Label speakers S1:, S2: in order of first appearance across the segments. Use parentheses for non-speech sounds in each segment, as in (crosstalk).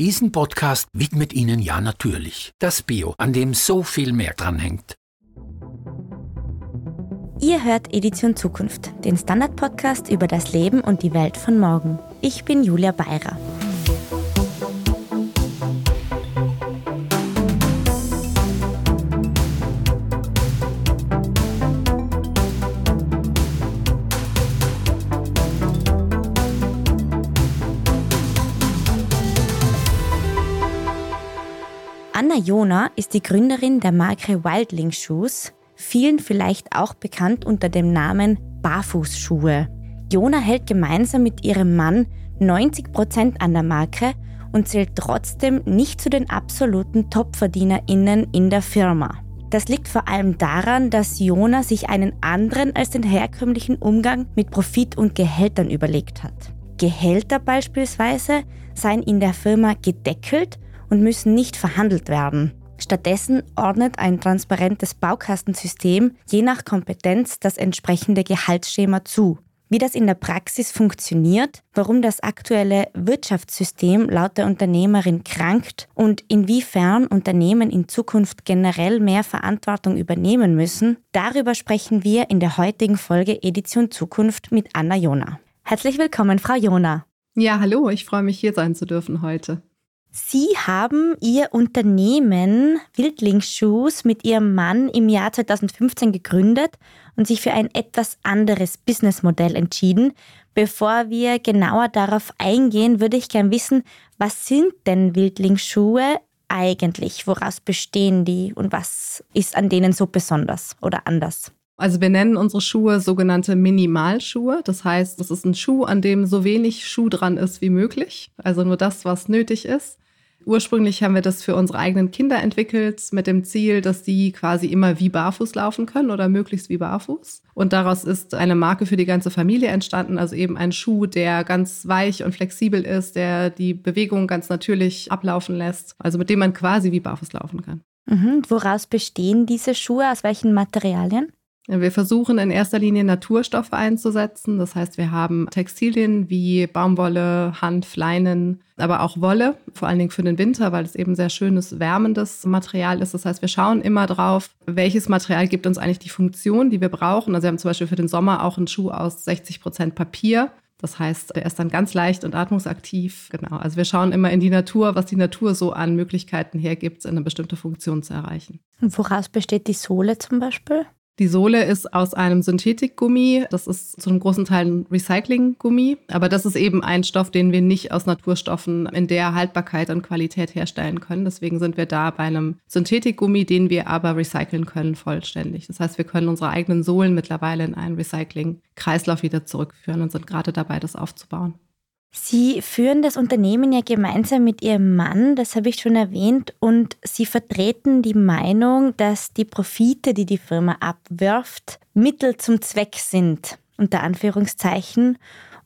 S1: Diesen Podcast widmet Ihnen ja natürlich das Bio, an dem so viel mehr dranhängt.
S2: Ihr hört Edition Zukunft, den Standard-Podcast über das Leben und die Welt von morgen. Ich bin Julia Beirer. Jona ist die Gründerin der Marke Wildling Shoes, vielen vielleicht auch bekannt unter dem Namen Barfußschuhe. Jona hält gemeinsam mit ihrem Mann 90 Prozent an der Marke und zählt trotzdem nicht zu den absoluten TopverdienerInnen in der Firma. Das liegt vor allem daran, dass Jona sich einen anderen als den herkömmlichen Umgang mit Profit und Gehältern überlegt hat. Gehälter beispielsweise seien in der Firma gedeckelt und müssen nicht verhandelt werden. Stattdessen ordnet ein transparentes Baukastensystem je nach Kompetenz das entsprechende Gehaltsschema zu. Wie das in der Praxis funktioniert, warum das aktuelle Wirtschaftssystem laut der Unternehmerin krankt und inwiefern Unternehmen in Zukunft generell mehr Verantwortung übernehmen müssen, darüber sprechen wir in der heutigen Folge Edition Zukunft mit Anna Jona. Herzlich willkommen, Frau Jona.
S3: Ja, hallo, ich freue mich hier sein zu dürfen heute.
S2: Sie haben Ihr Unternehmen Wildlingsshoes mit Ihrem Mann im Jahr 2015 gegründet und sich für ein etwas anderes Businessmodell entschieden. Bevor wir genauer darauf eingehen, würde ich gern wissen, was sind denn Wildlingsschuhe eigentlich? Woraus bestehen die und was ist an denen so besonders oder anders?
S3: Also wir nennen unsere Schuhe sogenannte Minimalschuhe. Das heißt, das ist ein Schuh, an dem so wenig Schuh dran ist wie möglich. Also nur das, was nötig ist. Ursprünglich haben wir das für unsere eigenen Kinder entwickelt mit dem Ziel, dass die quasi immer wie barfuß laufen können oder möglichst wie barfuß. Und daraus ist eine Marke für die ganze Familie entstanden, also eben ein Schuh, der ganz weich und flexibel ist, der die Bewegung ganz natürlich ablaufen lässt, also mit dem man quasi wie barfuß laufen kann.
S2: Mhm. Woraus bestehen diese Schuhe? Aus welchen Materialien?
S3: Wir versuchen in erster Linie Naturstoffe einzusetzen. Das heißt, wir haben Textilien wie Baumwolle, Hanf, Leinen, aber auch Wolle, vor allen Dingen für den Winter, weil es eben sehr schönes, wärmendes Material ist. Das heißt, wir schauen immer drauf, welches Material gibt uns eigentlich die Funktion, die wir brauchen. Also wir haben zum Beispiel für den Sommer auch einen Schuh aus 60 Prozent Papier. Das heißt, er ist dann ganz leicht und atmungsaktiv. Genau. Also wir schauen immer in die Natur, was die Natur so an Möglichkeiten hergibt, eine bestimmte Funktion zu erreichen.
S2: Und woraus besteht die Sohle zum Beispiel?
S3: Die Sohle ist aus einem Synthetikgummi. Das ist zu einem großen Teil ein Recyclinggummi. Aber das ist eben ein Stoff, den wir nicht aus Naturstoffen in der Haltbarkeit und Qualität herstellen können. Deswegen sind wir da bei einem Synthetikgummi, den wir aber recyceln können vollständig. Das heißt, wir können unsere eigenen Sohlen mittlerweile in einen Recycling-Kreislauf wieder zurückführen und sind gerade dabei, das aufzubauen.
S2: Sie führen das Unternehmen ja gemeinsam mit Ihrem Mann, das habe ich schon erwähnt, und Sie vertreten die Meinung, dass die Profite, die die Firma abwirft, Mittel zum Zweck sind, unter Anführungszeichen.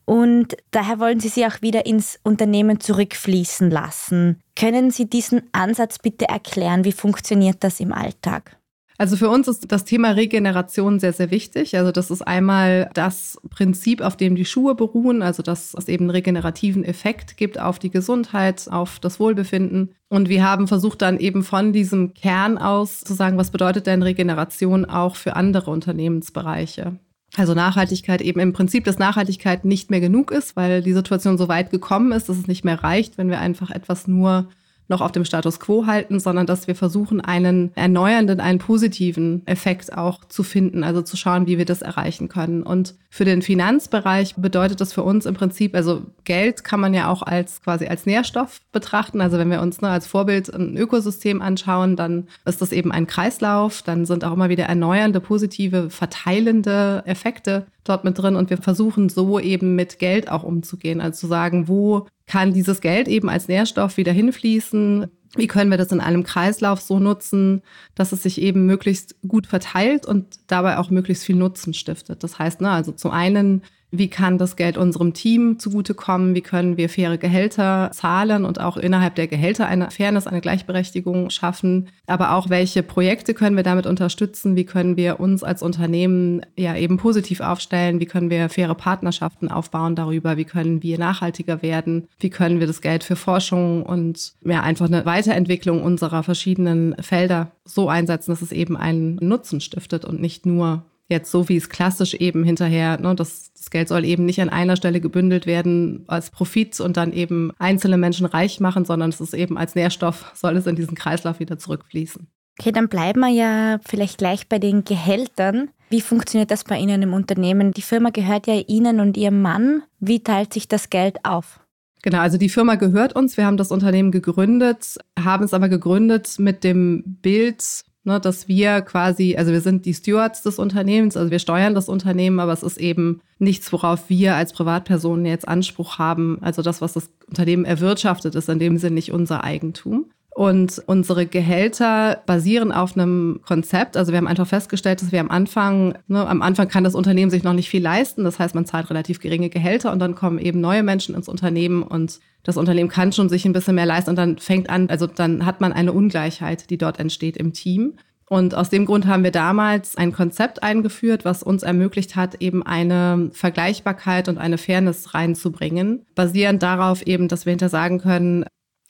S2: Und daher wollen Sie sie auch wieder ins Unternehmen zurückfließen lassen. Können Sie diesen Ansatz bitte erklären? Wie funktioniert das im Alltag?
S3: Also für uns ist das Thema Regeneration sehr, sehr wichtig. Also das ist einmal das Prinzip, auf dem die Schuhe beruhen, also dass es eben einen regenerativen Effekt gibt auf die Gesundheit, auf das Wohlbefinden. Und wir haben versucht dann eben von diesem Kern aus zu sagen, was bedeutet denn Regeneration auch für andere Unternehmensbereiche? Also Nachhaltigkeit eben im Prinzip, dass Nachhaltigkeit nicht mehr genug ist, weil die Situation so weit gekommen ist, dass es nicht mehr reicht, wenn wir einfach etwas nur noch auf dem Status quo halten, sondern dass wir versuchen, einen erneuernden, einen positiven Effekt auch zu finden, also zu schauen, wie wir das erreichen können. Und für den Finanzbereich bedeutet das für uns im Prinzip, also Geld kann man ja auch als quasi als Nährstoff betrachten. Also wenn wir uns ne, als Vorbild ein Ökosystem anschauen, dann ist das eben ein Kreislauf, dann sind auch immer wieder erneuernde, positive, verteilende Effekte dort mit drin und wir versuchen so eben mit Geld auch umzugehen, also zu sagen, wo kann dieses Geld eben als Nährstoff wieder hinfließen? Wie können wir das in einem Kreislauf so nutzen, dass es sich eben möglichst gut verteilt und dabei auch möglichst viel Nutzen stiftet? Das heißt, ne, also zum einen wie kann das Geld unserem Team zugutekommen, wie können wir faire Gehälter zahlen und auch innerhalb der Gehälter eine Fairness, eine Gleichberechtigung schaffen, aber auch welche Projekte können wir damit unterstützen, wie können wir uns als Unternehmen ja eben positiv aufstellen, wie können wir faire Partnerschaften aufbauen darüber, wie können wir nachhaltiger werden, wie können wir das Geld für Forschung und ja einfach eine Weiterentwicklung unserer verschiedenen Felder so einsetzen, dass es eben einen Nutzen stiftet und nicht nur jetzt so wie es klassisch eben hinterher, ne, das, das Geld soll eben nicht an einer Stelle gebündelt werden als Profit und dann eben einzelne Menschen reich machen, sondern es ist eben als Nährstoff, soll es in diesen Kreislauf wieder zurückfließen.
S2: Okay, dann bleiben wir ja vielleicht gleich bei den Gehältern. Wie funktioniert das bei Ihnen im Unternehmen? Die Firma gehört ja Ihnen und Ihrem Mann. Wie teilt sich das Geld auf?
S3: Genau, also die Firma gehört uns. Wir haben das Unternehmen gegründet, haben es aber gegründet mit dem Bild, ne, dass wir quasi, also wir sind die Stewards des Unternehmens, also wir steuern das Unternehmen, aber es ist eben nichts, worauf wir als Privatpersonen jetzt Anspruch haben. Also das, was das Unternehmen erwirtschaftet, ist in dem Sinn nicht unser Eigentum. Und unsere Gehälter basieren auf einem Konzept. Also wir haben einfach festgestellt, dass wir am Anfang, ne, am Anfang kann das Unternehmen sich noch nicht viel leisten. Das heißt, man zahlt relativ geringe Gehälter und dann kommen eben neue Menschen ins Unternehmen und das Unternehmen kann schon sich ein bisschen mehr leisten und dann fängt an, also dann hat man eine Ungleichheit, die dort entsteht im Team. Und aus dem Grund haben wir damals ein Konzept eingeführt, was uns ermöglicht hat, eben eine Vergleichbarkeit und eine Fairness reinzubringen, basierend darauf eben, dass wir hinter sagen können,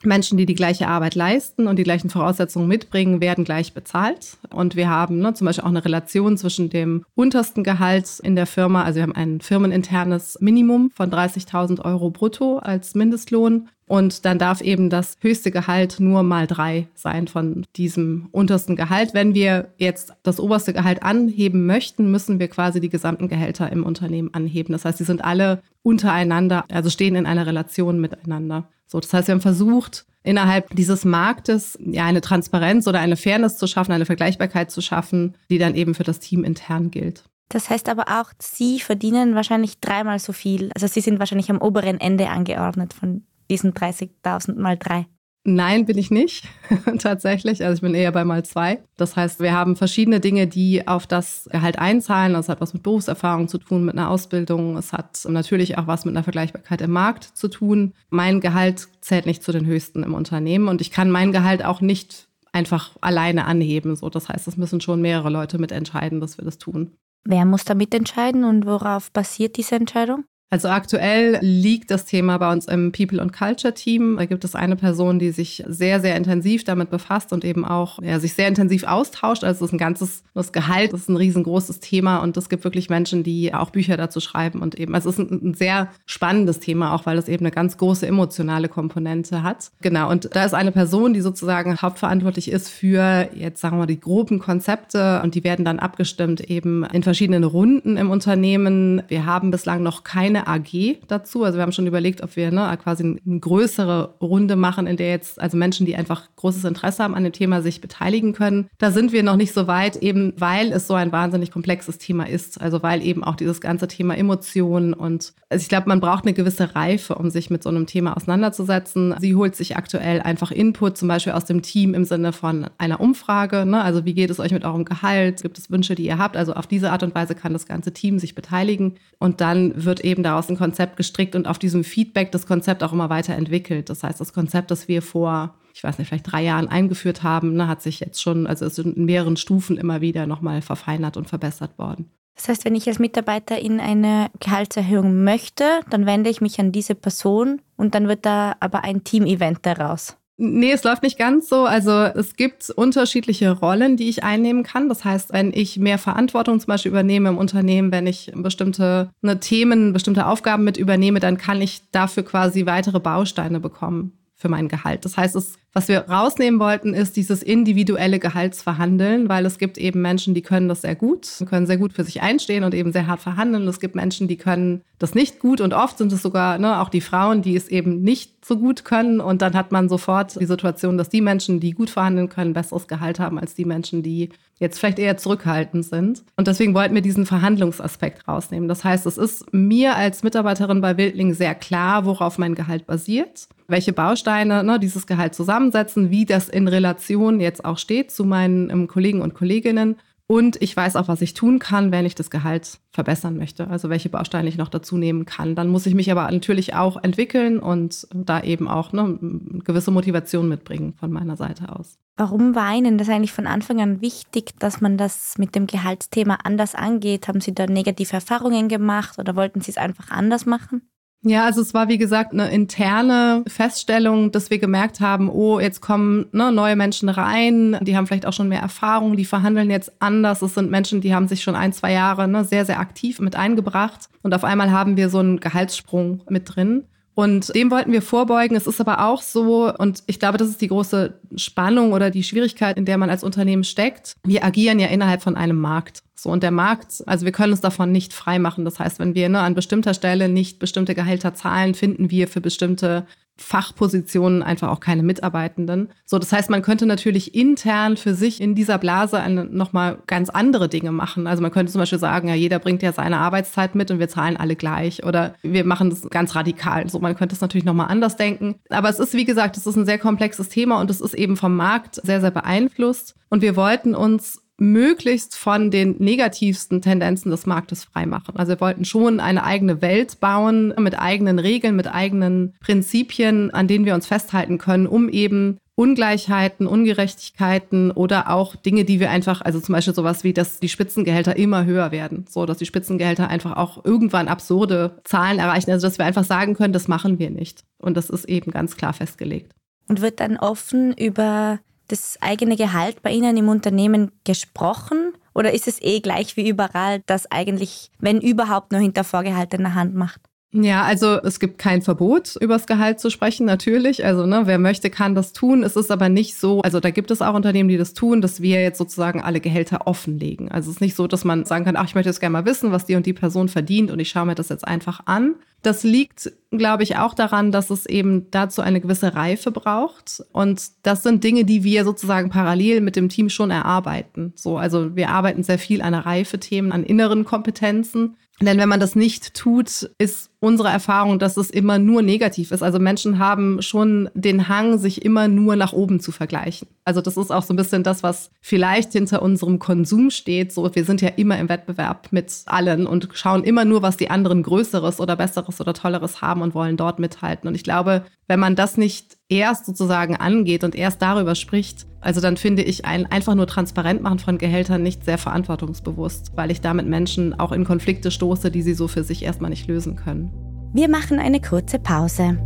S3: Menschen, die die gleiche Arbeit leisten und die gleichen Voraussetzungen mitbringen, werden gleich bezahlt. Und wir haben ne, zum Beispiel auch eine Relation zwischen dem untersten Gehalt in der Firma, also wir haben ein firmeninternes Minimum von 30.000 Euro brutto als Mindestlohn und dann darf eben das höchste Gehalt nur mal drei sein von diesem untersten Gehalt. Wenn wir jetzt das oberste Gehalt anheben möchten, müssen wir quasi die gesamten Gehälter im Unternehmen anheben. Das heißt, sie sind alle untereinander, also stehen in einer Relation miteinander. So, das heißt, wir haben versucht, innerhalb dieses Marktes ja eine Transparenz oder eine Fairness zu schaffen, eine Vergleichbarkeit zu schaffen, die dann eben für das Team intern gilt.
S2: Das heißt aber auch, Sie verdienen wahrscheinlich dreimal so viel. Also Sie sind wahrscheinlich am oberen Ende angeordnet von diesen 30.000 mal drei?
S3: Nein, bin ich nicht (laughs) tatsächlich. Also ich bin eher bei mal zwei. Das heißt, wir haben verschiedene Dinge, die auf das Gehalt einzahlen. Das hat was mit Berufserfahrung zu tun, mit einer Ausbildung. Es hat natürlich auch was mit einer Vergleichbarkeit im Markt zu tun. Mein Gehalt zählt nicht zu den höchsten im Unternehmen und ich kann mein Gehalt auch nicht einfach alleine anheben. So, das heißt, es müssen schon mehrere Leute mitentscheiden, dass wir das tun.
S2: Wer muss da mitentscheiden und worauf basiert diese Entscheidung?
S3: Also aktuell liegt das Thema bei uns im People and Culture Team. Da gibt es eine Person, die sich sehr, sehr intensiv damit befasst und eben auch ja, sich sehr intensiv austauscht. Also es ist ein ganzes, das Gehalt ist ein riesengroßes Thema und es gibt wirklich Menschen, die auch Bücher dazu schreiben und eben, also es ist ein, ein sehr spannendes Thema, auch weil es eben eine ganz große emotionale Komponente hat. Genau. Und da ist eine Person, die sozusagen hauptverantwortlich ist für jetzt sagen wir die groben Konzepte und die werden dann abgestimmt eben in verschiedenen Runden im Unternehmen. Wir haben bislang noch keine eine AG dazu. Also wir haben schon überlegt, ob wir ne, quasi eine größere Runde machen, in der jetzt also Menschen, die einfach großes Interesse haben an dem Thema, sich beteiligen können. Da sind wir noch nicht so weit, eben weil es so ein wahnsinnig komplexes Thema ist. Also weil eben auch dieses ganze Thema Emotionen und also ich glaube, man braucht eine gewisse Reife, um sich mit so einem Thema auseinanderzusetzen. Sie holt sich aktuell einfach Input, zum Beispiel aus dem Team im Sinne von einer Umfrage. Ne? Also wie geht es euch mit eurem Gehalt? Gibt es Wünsche, die ihr habt? Also auf diese Art und Weise kann das ganze Team sich beteiligen. Und dann wird eben daraus ein Konzept gestrickt und auf diesem Feedback das Konzept auch immer weiterentwickelt. Das heißt, das Konzept, das wir vor, ich weiß nicht, vielleicht drei Jahren eingeführt haben, ne, hat sich jetzt schon, also ist in mehreren Stufen immer wieder nochmal verfeinert und verbessert worden.
S2: Das heißt, wenn ich als Mitarbeiter in eine Gehaltserhöhung möchte, dann wende ich mich an diese Person und dann wird da aber ein Team-Event daraus.
S3: Nee, es läuft nicht ganz so. Also es gibt unterschiedliche Rollen, die ich einnehmen kann. Das heißt, wenn ich mehr Verantwortung zum Beispiel übernehme im Unternehmen, wenn ich bestimmte ne, Themen, bestimmte Aufgaben mit übernehme, dann kann ich dafür quasi weitere Bausteine bekommen für mein Gehalt. Das heißt, es was wir rausnehmen wollten, ist dieses individuelle Gehaltsverhandeln, weil es gibt eben Menschen, die können das sehr gut, können sehr gut für sich einstehen und eben sehr hart verhandeln. es gibt Menschen, die können das nicht gut und oft sind es sogar ne, auch die Frauen, die es eben nicht so gut können. Und dann hat man sofort die Situation, dass die Menschen, die gut verhandeln können, besseres Gehalt haben als die Menschen, die jetzt vielleicht eher zurückhaltend sind. Und deswegen wollten wir diesen Verhandlungsaspekt rausnehmen. Das heißt, es ist mir als Mitarbeiterin bei Wildling sehr klar, worauf mein Gehalt basiert, welche Bausteine ne, dieses Gehalt zusammen zusammensetzen, wie das in Relation jetzt auch steht zu meinen ähm, Kollegen und Kolleginnen. Und ich weiß auch, was ich tun kann, wenn ich das Gehalt verbessern möchte. Also welche Bausteine ich noch dazu nehmen kann. Dann muss ich mich aber natürlich auch entwickeln und da eben auch ne, gewisse Motivation mitbringen von meiner Seite aus.
S2: Warum war Ihnen das eigentlich von Anfang an wichtig, dass man das mit dem Gehaltsthema anders angeht? Haben Sie da negative Erfahrungen gemacht oder wollten Sie es einfach anders machen?
S3: Ja, also es war wie gesagt eine interne Feststellung, dass wir gemerkt haben, oh, jetzt kommen ne, neue Menschen rein, die haben vielleicht auch schon mehr Erfahrung, die verhandeln jetzt anders. Es sind Menschen, die haben sich schon ein, zwei Jahre ne, sehr, sehr aktiv mit eingebracht. Und auf einmal haben wir so einen Gehaltssprung mit drin. Und dem wollten wir vorbeugen. Es ist aber auch so, und ich glaube, das ist die große Spannung oder die Schwierigkeit, in der man als Unternehmen steckt. Wir agieren ja innerhalb von einem Markt. So, und der Markt, also wir können uns davon nicht frei machen. Das heißt, wenn wir ne, an bestimmter Stelle nicht bestimmte Gehälter zahlen, finden wir für bestimmte Fachpositionen einfach auch keine Mitarbeitenden. So, das heißt, man könnte natürlich intern für sich in dieser Blase nochmal ganz andere Dinge machen. Also man könnte zum Beispiel sagen, ja, jeder bringt ja seine Arbeitszeit mit und wir zahlen alle gleich. Oder wir machen das ganz radikal. So, man könnte es natürlich nochmal anders denken. Aber es ist, wie gesagt, es ist ein sehr komplexes Thema und es ist eben vom Markt sehr, sehr beeinflusst. Und wir wollten uns möglichst von den negativsten Tendenzen des Marktes freimachen. Also wir wollten schon eine eigene Welt bauen mit eigenen Regeln, mit eigenen Prinzipien, an denen wir uns festhalten können, um eben Ungleichheiten, Ungerechtigkeiten oder auch Dinge, die wir einfach, also zum Beispiel sowas wie, dass die Spitzengehälter immer höher werden, so dass die Spitzengehälter einfach auch irgendwann absurde Zahlen erreichen. Also dass wir einfach sagen können, das machen wir nicht. Und das ist eben ganz klar festgelegt.
S2: Und wird dann offen über das eigene Gehalt bei Ihnen im Unternehmen gesprochen? Oder ist es eh gleich wie überall, dass eigentlich, wenn überhaupt, nur hinter vorgehaltener Hand macht?
S3: Ja, also es gibt kein Verbot, über das Gehalt zu sprechen, natürlich. Also ne, wer möchte, kann das tun. Es ist aber nicht so, also da gibt es auch Unternehmen, die das tun, dass wir jetzt sozusagen alle Gehälter offenlegen. Also es ist nicht so, dass man sagen kann, ach, ich möchte jetzt gerne mal wissen, was die und die Person verdient und ich schaue mir das jetzt einfach an. Das liegt, glaube ich, auch daran, dass es eben dazu eine gewisse Reife braucht. Und das sind Dinge, die wir sozusagen parallel mit dem Team schon erarbeiten. So, also wir arbeiten sehr viel an Reife-Themen, an inneren Kompetenzen. Denn wenn man das nicht tut, ist unsere Erfahrung, dass es immer nur negativ ist. Also Menschen haben schon den Hang, sich immer nur nach oben zu vergleichen. Also das ist auch so ein bisschen das, was vielleicht hinter unserem Konsum steht. So, wir sind ja immer im Wettbewerb mit allen und schauen immer nur, was die anderen Größeres oder Besseres oder Tolleres haben und wollen dort mithalten. Und ich glaube, wenn man das nicht erst sozusagen angeht und erst darüber spricht, also dann finde ich ein einfach nur transparent machen von Gehältern nicht sehr verantwortungsbewusst, weil ich damit Menschen auch in Konflikte stoße, die sie so für sich erstmal nicht lösen können.
S2: Wir machen eine kurze Pause.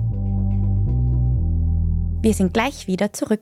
S2: Wir sind gleich wieder zurück.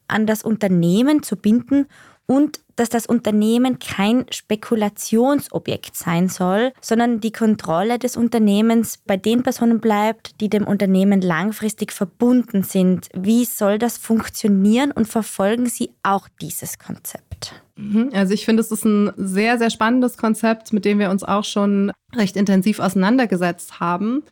S2: an das Unternehmen zu binden und dass das Unternehmen kein Spekulationsobjekt sein soll, sondern die Kontrolle des Unternehmens bei den Personen bleibt, die dem Unternehmen langfristig verbunden sind. Wie soll das funktionieren und verfolgen Sie auch dieses Konzept?
S3: Mhm. Also ich finde, es ist ein sehr, sehr spannendes Konzept, mit dem wir uns auch schon recht intensiv auseinandergesetzt haben,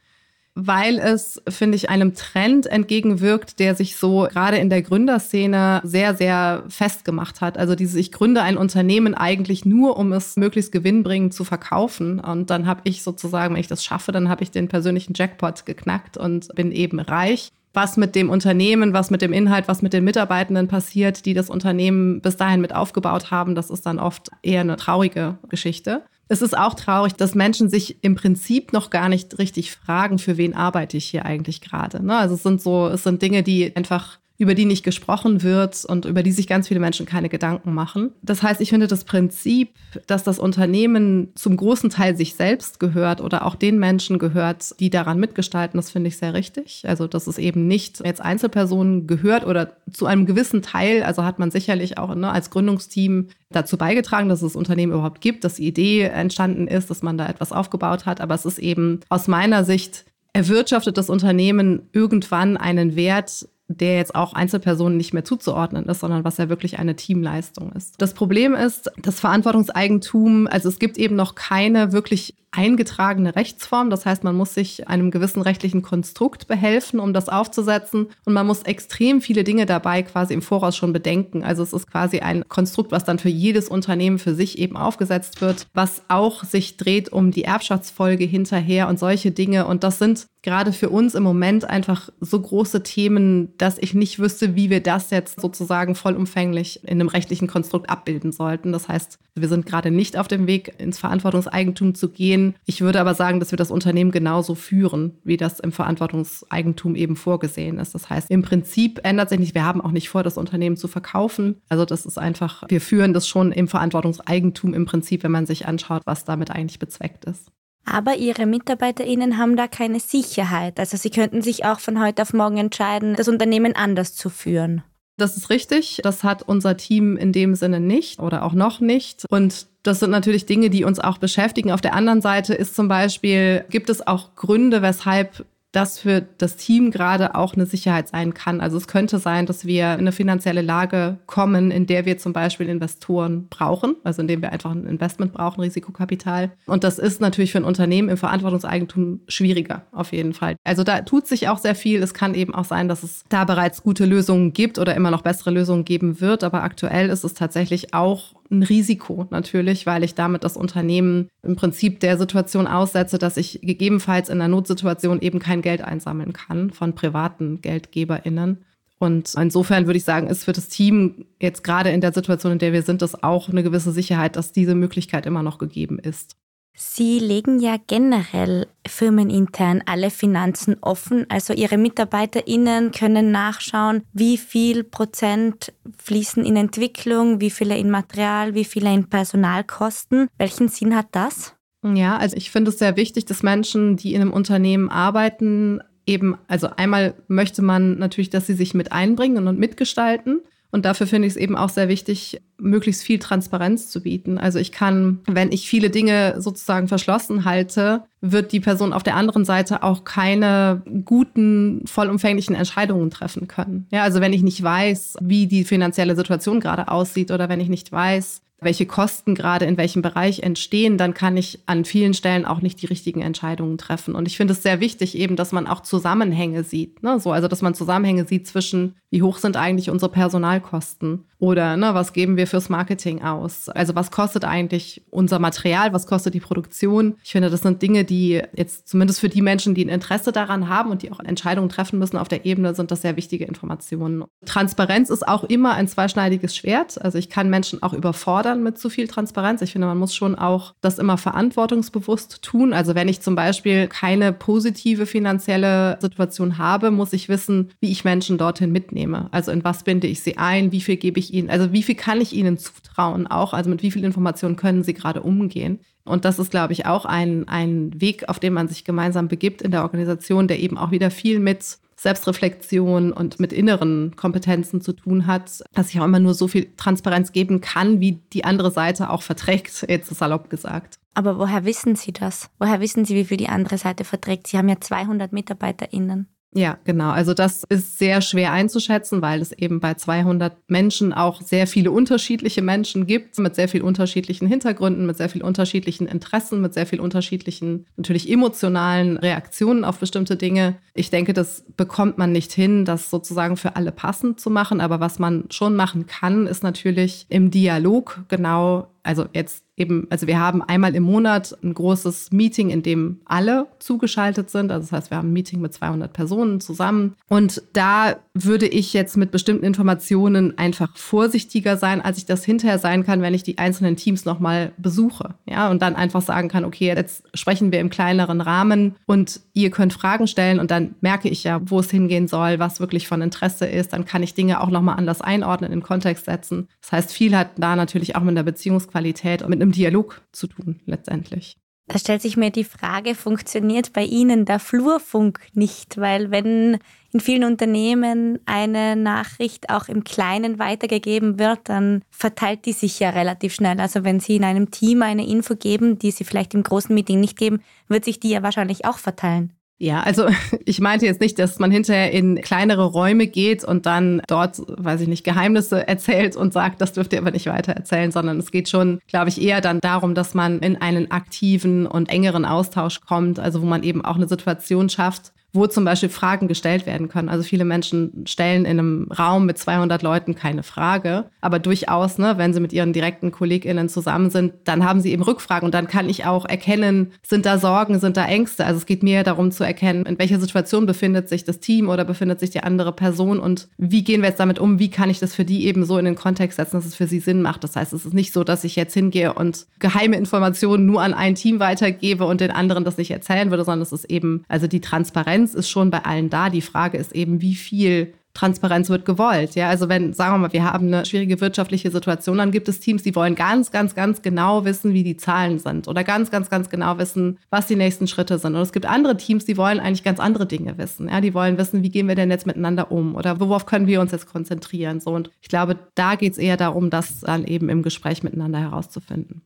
S3: weil es, finde ich, einem Trend entgegenwirkt, der sich so gerade in der Gründerszene sehr, sehr festgemacht hat. Also dieses, ich gründe ein Unternehmen eigentlich nur, um es möglichst gewinnbringend zu verkaufen. Und dann habe ich sozusagen, wenn ich das schaffe, dann habe ich den persönlichen Jackpot geknackt und bin eben reich was mit dem Unternehmen, was mit dem Inhalt, was mit den Mitarbeitenden passiert, die das Unternehmen bis dahin mit aufgebaut haben, das ist dann oft eher eine traurige Geschichte. Es ist auch traurig, dass Menschen sich im Prinzip noch gar nicht richtig fragen, für wen arbeite ich hier eigentlich gerade. Ne? Also es sind so, es sind Dinge, die einfach über die nicht gesprochen wird und über die sich ganz viele Menschen keine Gedanken machen. Das heißt, ich finde das Prinzip, dass das Unternehmen zum großen Teil sich selbst gehört oder auch den Menschen gehört, die daran mitgestalten, das finde ich sehr richtig. Also, dass es eben nicht jetzt Einzelpersonen gehört oder zu einem gewissen Teil, also hat man sicherlich auch ne, als Gründungsteam dazu beigetragen, dass es das Unternehmen überhaupt gibt, dass die Idee entstanden ist, dass man da etwas aufgebaut hat. Aber es ist eben aus meiner Sicht erwirtschaftet das Unternehmen irgendwann einen Wert, der jetzt auch Einzelpersonen nicht mehr zuzuordnen ist, sondern was ja wirklich eine Teamleistung ist. Das Problem ist, das Verantwortungseigentum, also es gibt eben noch keine wirklich eingetragene Rechtsform. Das heißt, man muss sich einem gewissen rechtlichen Konstrukt behelfen, um das aufzusetzen. Und man muss extrem viele Dinge dabei quasi im Voraus schon bedenken. Also es ist quasi ein Konstrukt, was dann für jedes Unternehmen für sich eben aufgesetzt wird, was auch sich dreht um die Erbschaftsfolge hinterher und solche Dinge. Und das sind gerade für uns im Moment einfach so große Themen, dass ich nicht wüsste, wie wir das jetzt sozusagen vollumfänglich in einem rechtlichen Konstrukt abbilden sollten. Das heißt, wir sind gerade nicht auf dem Weg, ins Verantwortungseigentum zu gehen. Ich würde aber sagen, dass wir das Unternehmen genauso führen, wie das im Verantwortungseigentum eben vorgesehen ist. Das heißt, im Prinzip ändert sich nicht. Wir haben auch nicht vor, das Unternehmen zu verkaufen. Also das ist einfach, wir führen das schon im Verantwortungseigentum im Prinzip, wenn man sich anschaut, was damit eigentlich bezweckt ist.
S2: Aber Ihre MitarbeiterInnen haben da keine Sicherheit. Also Sie könnten sich auch von heute auf morgen entscheiden, das Unternehmen anders zu führen.
S3: Das ist richtig. Das hat unser Team in dem Sinne nicht oder auch noch nicht. Und das sind natürlich Dinge, die uns auch beschäftigen. Auf der anderen Seite ist zum Beispiel, gibt es auch Gründe, weshalb das für das Team gerade auch eine Sicherheit sein kann. Also es könnte sein, dass wir in eine finanzielle Lage kommen, in der wir zum Beispiel Investoren brauchen, also in dem wir einfach ein Investment brauchen, Risikokapital. Und das ist natürlich für ein Unternehmen im Verantwortungseigentum schwieriger, auf jeden Fall. Also da tut sich auch sehr viel. Es kann eben auch sein, dass es da bereits gute Lösungen gibt oder immer noch bessere Lösungen geben wird. Aber aktuell ist es tatsächlich auch ein Risiko natürlich, weil ich damit das Unternehmen im Prinzip der Situation aussetze, dass ich gegebenenfalls in einer Notsituation eben kein Geld einsammeln kann von privaten GeldgeberInnen. Und insofern würde ich sagen, ist für das Team jetzt gerade in der Situation, in der wir sind, das auch eine gewisse Sicherheit, dass diese Möglichkeit immer noch gegeben ist.
S2: Sie legen ja generell firmenintern alle Finanzen offen. Also Ihre MitarbeiterInnen können nachschauen, wie viel Prozent fließen in Entwicklung, wie viele in Material, wie viele in Personalkosten. Welchen Sinn hat das?
S3: Ja, also ich finde es sehr wichtig, dass Menschen, die in einem Unternehmen arbeiten, eben, also einmal möchte man natürlich, dass sie sich mit einbringen und mitgestalten. Und dafür finde ich es eben auch sehr wichtig, möglichst viel Transparenz zu bieten. Also ich kann, wenn ich viele Dinge sozusagen verschlossen halte, wird die Person auf der anderen Seite auch keine guten, vollumfänglichen Entscheidungen treffen können. Ja, also wenn ich nicht weiß, wie die finanzielle Situation gerade aussieht oder wenn ich nicht weiß, welche Kosten gerade in welchem Bereich entstehen, dann kann ich an vielen Stellen auch nicht die richtigen Entscheidungen treffen. Und ich finde es sehr wichtig eben, dass man auch Zusammenhänge sieht. Ne? So, also dass man Zusammenhänge sieht zwischen, wie hoch sind eigentlich unsere Personalkosten oder ne, was geben wir fürs Marketing aus? Also was kostet eigentlich unser Material? Was kostet die Produktion? Ich finde, das sind Dinge, die jetzt zumindest für die Menschen, die ein Interesse daran haben und die auch Entscheidungen treffen müssen auf der Ebene, sind das sehr wichtige Informationen. Transparenz ist auch immer ein zweischneidiges Schwert. Also ich kann Menschen auch überfordern mit zu viel Transparenz. Ich finde, man muss schon auch das immer verantwortungsbewusst tun. Also wenn ich zum Beispiel keine positive finanzielle Situation habe, muss ich wissen, wie ich Menschen dorthin mitnehme. Also in was binde ich sie ein? Wie viel gebe ich ihnen, also wie viel kann ich ihnen zutrauen auch, also mit wie viel Informationen können sie gerade umgehen. Und das ist, glaube ich, auch ein, ein Weg, auf den man sich gemeinsam begibt in der Organisation, der eben auch wieder viel mit Selbstreflexion und mit inneren Kompetenzen zu tun hat, dass ich auch immer nur so viel Transparenz geben kann, wie die andere Seite auch verträgt, (laughs) jetzt salopp gesagt.
S2: Aber woher wissen Sie das? Woher wissen Sie, wie viel die andere Seite verträgt? Sie haben ja 200 MitarbeiterInnen.
S3: Ja, genau. Also das ist sehr schwer einzuschätzen, weil es eben bei 200 Menschen auch sehr viele unterschiedliche Menschen gibt, mit sehr viel unterschiedlichen Hintergründen, mit sehr viel unterschiedlichen Interessen, mit sehr viel unterschiedlichen, natürlich emotionalen Reaktionen auf bestimmte Dinge. Ich denke, das bekommt man nicht hin, das sozusagen für alle passend zu machen. Aber was man schon machen kann, ist natürlich im Dialog genau, also jetzt eben, also wir haben einmal im Monat ein großes Meeting, in dem alle zugeschaltet sind. Also das heißt, wir haben ein Meeting mit 200 Personen zusammen. Und da würde ich jetzt mit bestimmten Informationen einfach vorsichtiger sein, als ich das hinterher sein kann, wenn ich die einzelnen Teams nochmal besuche. Ja, und dann einfach sagen kann, okay, jetzt sprechen wir im kleineren Rahmen und ihr könnt Fragen stellen und dann merke ich ja, wo es hingehen soll, was wirklich von Interesse ist. Dann kann ich Dinge auch nochmal anders einordnen, in Kontext setzen. Das heißt, viel hat da natürlich auch mit der Beziehungsqualität und mit einem Dialog zu tun, letztendlich.
S2: Da stellt sich mir die Frage, funktioniert bei Ihnen der Flurfunk nicht? Weil wenn in vielen Unternehmen eine Nachricht auch im Kleinen weitergegeben wird, dann verteilt die sich ja relativ schnell. Also wenn Sie in einem Team eine Info geben, die Sie vielleicht im großen Meeting nicht geben, wird sich die ja wahrscheinlich auch verteilen.
S3: Ja, also (laughs) ich meinte jetzt nicht, dass man hinterher in kleinere Räume geht und dann dort, weiß ich nicht, Geheimnisse (laughs) erzählt und sagt, das dürft ihr aber nicht weiter erzählen, sondern es geht schon, glaube ich, eher dann darum, dass man in einen aktiven und engeren Austausch kommt, also wo man eben auch eine Situation schafft, wo zum Beispiel Fragen gestellt werden können. Also viele Menschen stellen in einem Raum mit 200 Leuten keine Frage, aber durchaus, ne, wenn sie mit ihren direkten KollegInnen zusammen sind, dann haben sie eben Rückfragen und dann kann ich auch erkennen, sind da Sorgen, sind da Ängste. Also es geht mir darum zu erkennen, in welcher Situation befindet sich das Team oder befindet sich die andere Person und wie gehen wir jetzt damit um, wie kann ich das für die eben so in den Kontext setzen, dass es für sie Sinn macht. Das heißt, es ist nicht so, dass ich jetzt hingehe und geheime Informationen nur an ein Team weitergebe und den anderen das nicht erzählen würde, sondern es ist eben, also die Transparenz Transparenz ist schon bei allen da. Die Frage ist eben, wie viel Transparenz wird gewollt. Ja, also wenn, sagen wir mal, wir haben eine schwierige wirtschaftliche Situation, dann gibt es Teams, die wollen ganz, ganz, ganz genau wissen, wie die Zahlen sind oder ganz, ganz, ganz genau wissen, was die nächsten Schritte sind. Und es gibt andere Teams, die wollen eigentlich ganz andere Dinge wissen. Ja, die wollen wissen, wie gehen wir denn jetzt miteinander um oder worauf können wir uns jetzt konzentrieren. So und ich glaube, da geht es eher darum, das dann eben im Gespräch miteinander herauszufinden.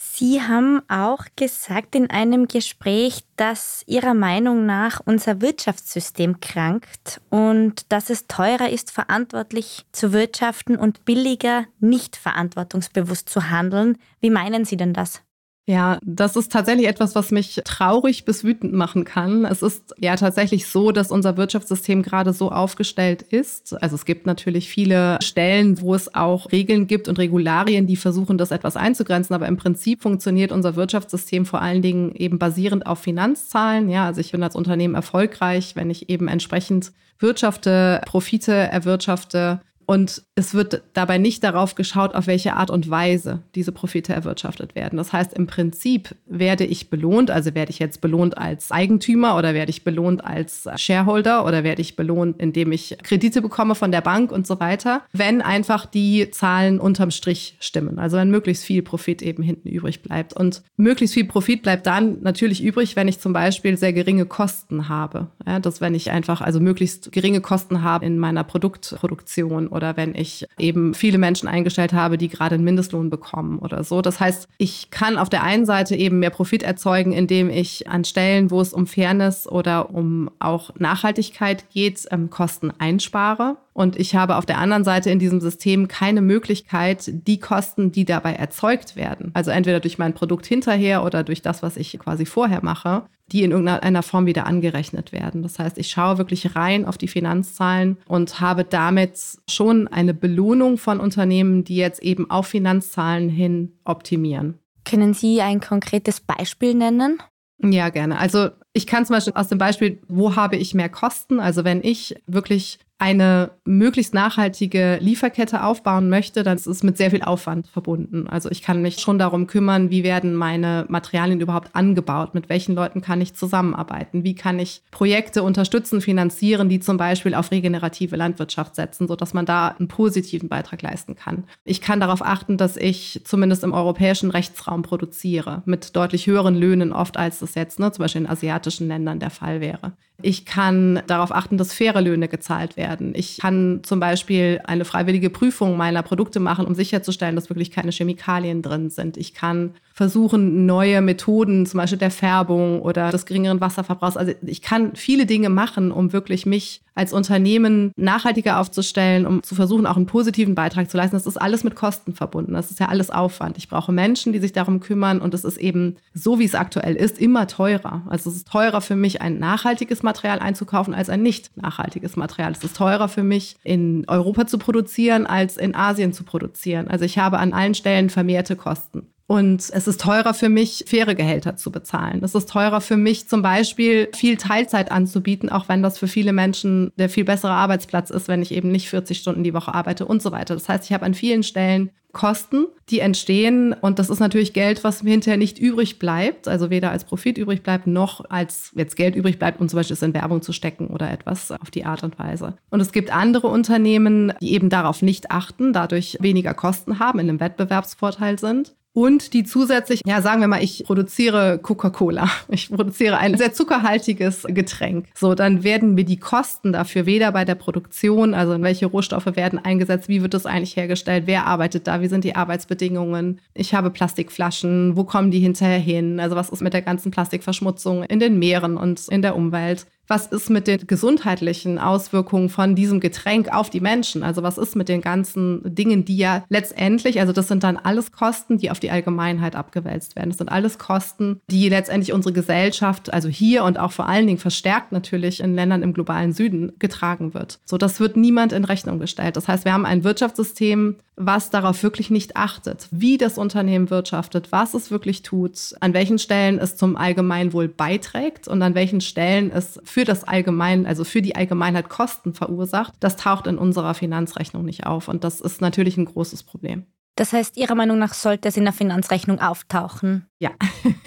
S2: Sie haben auch gesagt in einem Gespräch, dass Ihrer Meinung nach unser Wirtschaftssystem krankt und dass es teurer ist, verantwortlich zu wirtschaften und billiger, nicht verantwortungsbewusst zu handeln. Wie meinen Sie denn das?
S3: Ja, das ist tatsächlich etwas, was mich traurig bis wütend machen kann. Es ist ja tatsächlich so, dass unser Wirtschaftssystem gerade so aufgestellt ist. Also es gibt natürlich viele Stellen, wo es auch Regeln gibt und Regularien, die versuchen, das etwas einzugrenzen. Aber im Prinzip funktioniert unser Wirtschaftssystem vor allen Dingen eben basierend auf Finanzzahlen. Ja, also ich bin als Unternehmen erfolgreich, wenn ich eben entsprechend wirtschafte, Profite erwirtschafte und es wird dabei nicht darauf geschaut, auf welche Art und Weise diese Profite erwirtschaftet werden. Das heißt, im Prinzip werde ich belohnt, also werde ich jetzt belohnt als Eigentümer oder werde ich belohnt als Shareholder oder werde ich belohnt, indem ich Kredite bekomme von der Bank und so weiter, wenn einfach die Zahlen unterm Strich stimmen. Also wenn möglichst viel Profit eben hinten übrig bleibt. Und möglichst viel Profit bleibt dann natürlich übrig, wenn ich zum Beispiel sehr geringe Kosten habe. Ja, dass wenn ich einfach also möglichst geringe Kosten habe in meiner Produktproduktion oder wenn ich eben viele Menschen eingestellt habe, die gerade einen Mindestlohn bekommen oder so. Das heißt, ich kann auf der einen Seite eben mehr Profit erzeugen, indem ich an Stellen, wo es um Fairness oder um auch Nachhaltigkeit geht, ähm, Kosten einspare. Und ich habe auf der anderen Seite in diesem System keine Möglichkeit, die Kosten, die dabei erzeugt werden, also entweder durch mein Produkt hinterher oder durch das, was ich quasi vorher mache, die in irgendeiner Form wieder angerechnet werden. Das heißt, ich schaue wirklich rein auf die Finanzzahlen und habe damit schon eine Belohnung von Unternehmen, die jetzt eben auf Finanzzahlen hin optimieren.
S2: Können Sie ein konkretes Beispiel nennen?
S3: Ja, gerne. Also ich kann zum Beispiel aus dem Beispiel, wo habe ich mehr Kosten? Also wenn ich wirklich eine möglichst nachhaltige Lieferkette aufbauen möchte, dann ist es mit sehr viel Aufwand verbunden. Also ich kann mich schon darum kümmern, wie werden meine Materialien überhaupt angebaut, mit welchen Leuten kann ich zusammenarbeiten, wie kann ich Projekte unterstützen, finanzieren, die zum Beispiel auf regenerative Landwirtschaft setzen, sodass man da einen positiven Beitrag leisten kann. Ich kann darauf achten, dass ich zumindest im europäischen Rechtsraum produziere, mit deutlich höheren Löhnen oft, als das jetzt ne, zum Beispiel in asiatischen Ländern der Fall wäre. Ich kann darauf achten, dass faire Löhne gezahlt werden. Ich kann zum Beispiel eine freiwillige Prüfung meiner Produkte machen, um sicherzustellen, dass wirklich keine Chemikalien drin sind. Ich kann versuchen, neue Methoden, zum Beispiel der Färbung oder des geringeren Wasserverbrauchs. Also ich kann viele Dinge machen, um wirklich mich als Unternehmen nachhaltiger aufzustellen, um zu versuchen, auch einen positiven Beitrag zu leisten. Das ist alles mit Kosten verbunden. Das ist ja alles Aufwand. Ich brauche Menschen, die sich darum kümmern und es ist eben so, wie es aktuell ist, immer teurer. Also es ist teurer für mich, ein nachhaltiges Material einzukaufen als ein nicht nachhaltiges Material. Es ist teurer für mich, in Europa zu produzieren, als in Asien zu produzieren. Also ich habe an allen Stellen vermehrte Kosten. Und es ist teurer für mich, faire Gehälter zu bezahlen. Es ist teurer für mich, zum Beispiel viel Teilzeit anzubieten, auch wenn das für viele Menschen der viel bessere Arbeitsplatz ist, wenn ich eben nicht 40 Stunden die Woche arbeite und so weiter. Das heißt, ich habe an vielen Stellen Kosten, die entstehen. Und das ist natürlich Geld, was mir hinterher nicht übrig bleibt, also weder als Profit übrig bleibt, noch als jetzt Geld übrig bleibt, um zum Beispiel es in Werbung zu stecken oder etwas auf die Art und Weise. Und es gibt andere Unternehmen, die eben darauf nicht achten, dadurch weniger Kosten haben, in einem Wettbewerbsvorteil sind und die zusätzlich, ja, sagen wir mal, ich produziere Coca-Cola. (laughs) Ich produziere ein sehr zuckerhaltiges Getränk. So, dann werden mir die Kosten dafür weder bei der Produktion, also in welche Rohstoffe werden eingesetzt, wie wird das eigentlich hergestellt, wer arbeitet da, wie sind die Arbeitsbedingungen. Ich habe Plastikflaschen, wo kommen die hinterher hin? Also was ist mit der ganzen Plastikverschmutzung in den Meeren und in der Umwelt? Was ist mit den gesundheitlichen Auswirkungen von diesem Getränk auf die Menschen? Also was ist mit den ganzen Dingen, die ja letztendlich, also das sind dann alles Kosten, die auf die Allgemeinheit abgewälzt werden. Das sind alles Kosten, die letztendlich unsere Gesellschaft, also hier und auch vor allen Dingen verstärkt natürlich in Ländern im globalen Süden getragen wird. So, das wird niemand in Rechnung gestellt. Das heißt, wir haben ein Wirtschaftssystem, was darauf wirklich nicht achtet, wie das Unternehmen wirtschaftet, was es wirklich tut, an welchen Stellen es zum Allgemeinwohl beiträgt und an welchen Stellen es für das Allgemein, also für die Allgemeinheit Kosten verursacht, das taucht in unserer Finanzrechnung nicht auf. Und das ist natürlich ein großes Problem.
S2: Das heißt, Ihrer Meinung nach sollte es in der Finanzrechnung auftauchen?
S3: Ja.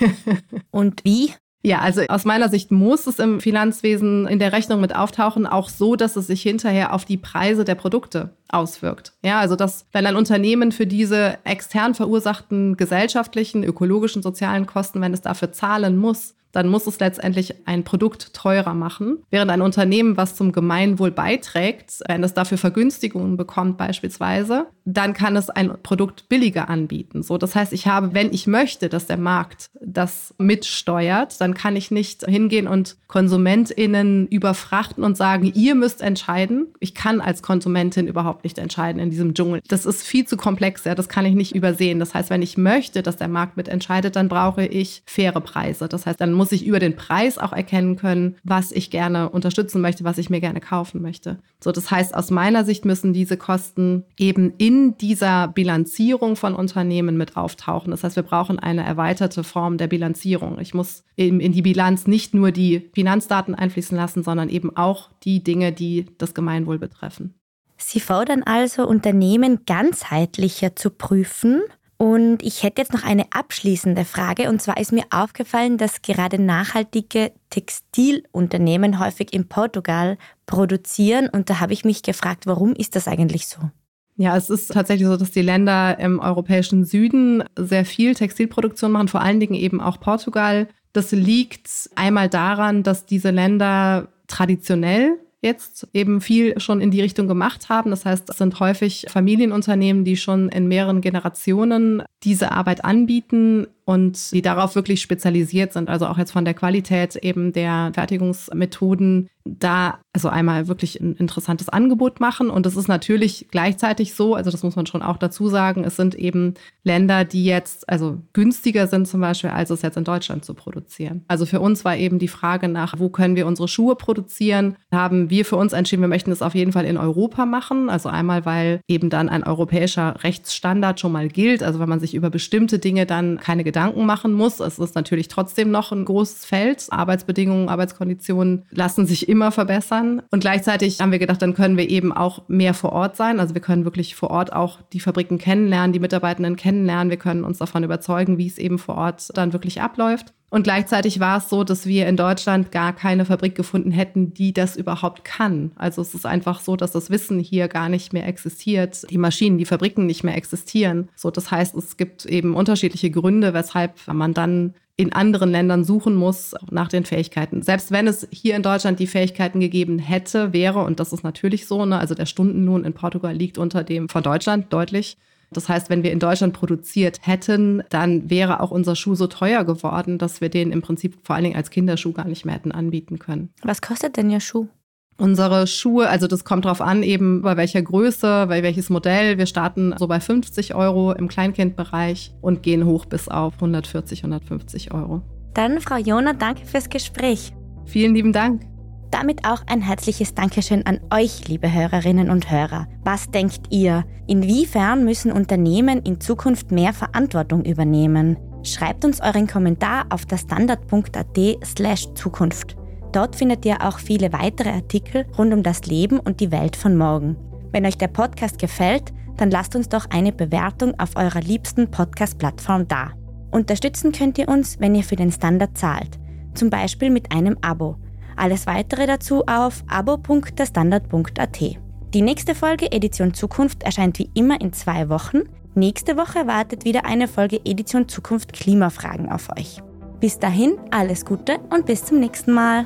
S3: (laughs)
S2: und wie?
S3: Ja, also aus meiner Sicht muss es im Finanzwesen in der Rechnung mit auftauchen, auch so, dass es sich hinterher auf die Preise der Produkte auswirkt. Ja, also dass wenn ein Unternehmen für diese extern verursachten gesellschaftlichen, ökologischen, sozialen Kosten, wenn es dafür zahlen muss, dann muss es letztendlich ein Produkt teurer machen. Während ein Unternehmen, was zum Gemeinwohl beiträgt, wenn es dafür Vergünstigungen bekommt beispielsweise, dann kann es ein Produkt billiger anbieten. So, das heißt, ich habe, wenn ich möchte, dass der Markt das mitsteuert, dann kann ich nicht hingehen und KonsumentInnen überfrachten und sagen, ihr müsst entscheiden. Ich kann als Konsumentin überhaupt nicht entscheiden in diesem Dschungel. Das ist viel zu komplex, ja, das kann ich nicht übersehen. Das heißt, wenn ich möchte, dass der Markt mitentscheidet, dann brauche ich faire Preise. Das heißt, dann muss ich über den Preis auch erkennen können, was ich gerne unterstützen möchte, was ich mir gerne kaufen möchte. So, das heißt, aus meiner Sicht müssen diese Kosten eben in dieser Bilanzierung von Unternehmen mit auftauchen. Das heißt, wir brauchen eine erweiterte Form der Bilanzierung. Ich muss eben in die Bilanz nicht nur die Finanzdaten einfließen lassen, sondern eben auch die Dinge, die das Gemeinwohl betreffen.
S2: Sie fordern also Unternehmen ganzheitlicher zu prüfen und ich hätte jetzt noch eine abschließende Frage. Und zwar ist mir aufgefallen, dass gerade nachhaltige Textilunternehmen häufig in Portugal produzieren. Und da habe ich mich gefragt, warum ist das eigentlich so?
S3: Ja, es ist tatsächlich so, dass die Länder im europäischen Süden sehr viel Textilproduktion machen, vor allen Dingen eben auch Portugal. Das liegt einmal daran, dass diese Länder traditionell jetzt eben viel schon in die Richtung gemacht haben. Das heißt, es sind häufig Familienunternehmen, die schon in mehreren Generationen diese Arbeit anbieten und die darauf wirklich spezialisiert sind. Also auch jetzt von der Qualität eben der Fertigungsmethoden da also einmal wirklich ein interessantes Angebot machen. Und es ist natürlich gleichzeitig so, also das muss man schon auch dazu sagen, es sind eben Länder, die jetzt also günstiger sind zum Beispiel, als es jetzt in Deutschland zu produzieren. Also für uns war eben die Frage nach, wo können wir unsere Schuhe produzieren, haben wir für uns entschieden, wir möchten es auf jeden Fall in Europa machen. Also einmal, weil eben dann ein europäischer Rechtsstandard schon mal gilt. Also wenn man sich über bestimmte Dinge dann keine Gedanken machen muss. Es ist natürlich trotzdem noch ein großes Feld. Arbeitsbedingungen, Arbeitskonditionen lassen sich immer verbessern. Und gleichzeitig haben wir gedacht, dann können wir eben auch mehr vor Ort sein. Also wir können wirklich vor Ort auch die Fabriken kennenlernen, die Mitarbeitenden kennenlernen. Wir können uns davon überzeugen, wie es eben vor Ort dann wirklich abläuft. Und gleichzeitig war es so, dass wir in Deutschland gar keine Fabrik gefunden hätten, die das überhaupt kann. Also es ist einfach so, dass das Wissen hier gar nicht mehr existiert, die Maschinen, die Fabriken nicht mehr existieren. So, das heißt, es gibt eben unterschiedliche Gründe, weshalb man dann in anderen Ländern suchen muss nach den Fähigkeiten. Selbst wenn es hier in Deutschland die Fähigkeiten gegeben hätte, wäre, und das ist natürlich so, ne, also der Stundenlohn in Portugal liegt unter dem von Deutschland deutlich. Das heißt, wenn wir in Deutschland produziert hätten, dann wäre auch unser Schuh so teuer geworden, dass wir den im Prinzip vor allen Dingen als Kinderschuh gar nicht mehr hätten anbieten können.
S2: Was kostet denn Ihr Schuh?
S3: Unsere Schuhe, also das kommt drauf an, eben bei welcher Größe, bei welches Modell. Wir starten so bei 50 Euro im Kleinkindbereich und gehen hoch bis auf 140, 150 Euro.
S2: Dann, Frau Jona, danke fürs Gespräch.
S3: Vielen lieben Dank.
S2: Damit auch ein herzliches Dankeschön an euch, liebe Hörerinnen und Hörer. Was denkt ihr? Inwiefern müssen Unternehmen in Zukunft mehr Verantwortung übernehmen? Schreibt uns euren Kommentar auf der standard.at slash Zukunft. Dort findet ihr auch viele weitere Artikel rund um das Leben und die Welt von morgen. Wenn euch der Podcast gefällt, dann lasst uns doch eine Bewertung auf eurer liebsten Podcast-Plattform da. Unterstützen könnt ihr uns, wenn ihr für den Standard zahlt, zum Beispiel mit einem Abo. Alles weitere dazu auf abo.derstandard.at. Die nächste Folge Edition Zukunft erscheint wie immer in zwei Wochen. Nächste Woche wartet wieder eine Folge Edition Zukunft Klimafragen auf euch. Bis dahin alles Gute und bis zum nächsten Mal.